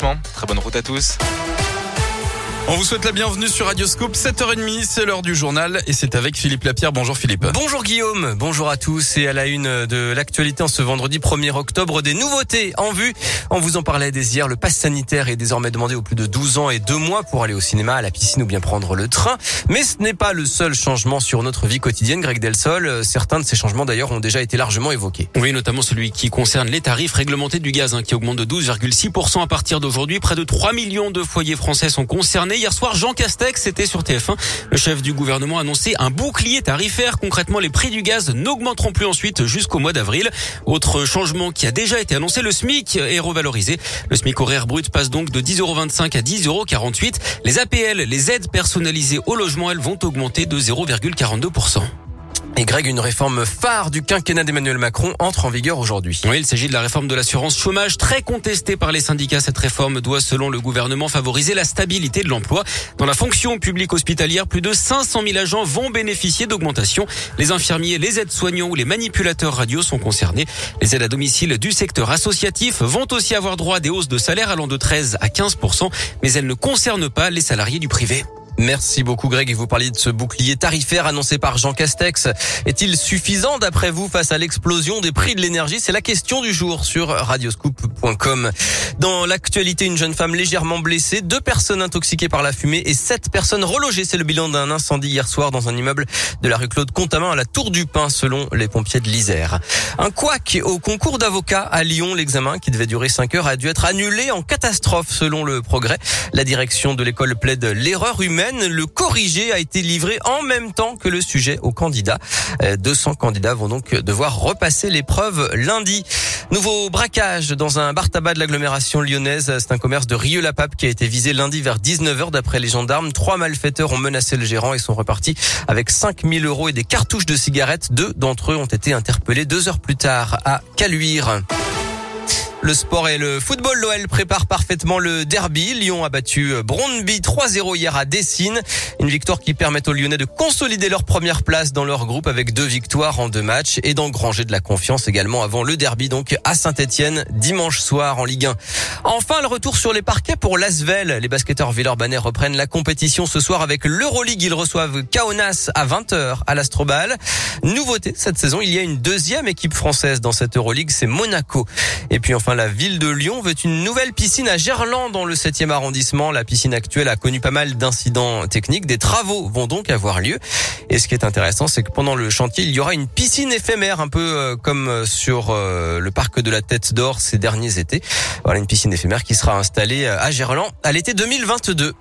Très bonne route à tous. On vous souhaite la bienvenue sur Radioscope, 7h30, c'est l'heure du journal et c'est avec Philippe Lapierre. Bonjour Philippe. Bonjour Guillaume, bonjour à tous et à la une de l'actualité en ce vendredi 1er octobre, des nouveautés en vue. On vous en parlait dès hier, le pass sanitaire est désormais demandé aux plus de 12 ans et 2 mois pour aller au cinéma, à la piscine ou bien prendre le train. Mais ce n'est pas le seul changement sur notre vie quotidienne, Greg Delsol. Certains de ces changements d'ailleurs ont déjà été largement évoqués. Oui, notamment celui qui concerne les tarifs réglementés du gaz hein, qui augmente de 12,6% à partir d'aujourd'hui. Près de 3 millions de foyers français sont concernés. Hier soir, Jean Castex était sur TF1. Le chef du gouvernement a annoncé un bouclier tarifaire. Concrètement, les prix du gaz n'augmenteront plus ensuite jusqu'au mois d'avril. Autre changement qui a déjà été annoncé, le SMIC est revalorisé. Le SMIC horaire brut passe donc de 10,25 à 10,48 Les APL, les aides personnalisées au logement, elles vont augmenter de 0,42%. Et Greg, une réforme phare du quinquennat d'Emmanuel Macron entre en vigueur aujourd'hui. Oui, il s'agit de la réforme de l'assurance chômage très contestée par les syndicats. Cette réforme doit, selon le gouvernement, favoriser la stabilité de l'emploi. Dans la fonction publique hospitalière, plus de 500 000 agents vont bénéficier d'augmentation. Les infirmiers, les aides-soignants ou les manipulateurs radio sont concernés. Les aides à domicile du secteur associatif vont aussi avoir droit à des hausses de salaire allant de 13 à 15% mais elles ne concernent pas les salariés du privé. Merci beaucoup Greg vous parliez de ce bouclier tarifaire annoncé par Jean Castex. Est-il suffisant d'après vous face à l'explosion des prix de l'énergie? C'est la question du jour sur radioscoop.com. Dans l'actualité, une jeune femme légèrement blessée, deux personnes intoxiquées par la fumée et sept personnes relogées. C'est le bilan d'un incendie hier soir dans un immeuble de la rue Claude Contamin à la Tour du Pin selon les pompiers de l'Isère. Un couac au concours d'avocats à Lyon. L'examen qui devait durer 5 heures a dû être annulé en catastrophe selon le progrès. La direction de l'école plaide l'erreur humaine le corrigé a été livré en même temps que le sujet aux candidats. 200 euh, candidats vont donc devoir repasser l'épreuve lundi. Nouveau braquage dans un bar tabac de l'agglomération lyonnaise. C'est un commerce de Rieux-la-Pape qui a été visé lundi vers 19h d'après les gendarmes. Trois malfaiteurs ont menacé le gérant et sont repartis avec 5000 euros et des cartouches de cigarettes. Deux d'entre eux ont été interpellés deux heures plus tard à Caluire. Le sport et le football, l'OL prépare parfaitement le derby. Lyon a battu Brondby 3-0 hier à Dessine. Une victoire qui permet aux Lyonnais de consolider leur première place dans leur groupe avec deux victoires en deux matchs et d'engranger de la confiance également avant le derby donc à Saint-Etienne dimanche soir en Ligue 1. Enfin, le retour sur les parquets pour l'Asvel. Les basketteurs Villeurbanais reprennent la compétition ce soir avec l'Euroleague. Ils reçoivent Kaunas à 20h à l'Astrobal. Nouveauté cette saison, il y a une deuxième équipe française dans cette Euroleague, c'est Monaco. Et puis enfin la ville de Lyon veut une nouvelle piscine à Gerland dans le 7e arrondissement. La piscine actuelle a connu pas mal d'incidents techniques. Des travaux vont donc avoir lieu. Et ce qui est intéressant, c'est que pendant le chantier, il y aura une piscine éphémère, un peu euh, comme euh, sur euh, le parc de la Tête d'Or ces derniers étés. Voilà une piscine éphémère qui sera installée à Gerland à l'été 2022.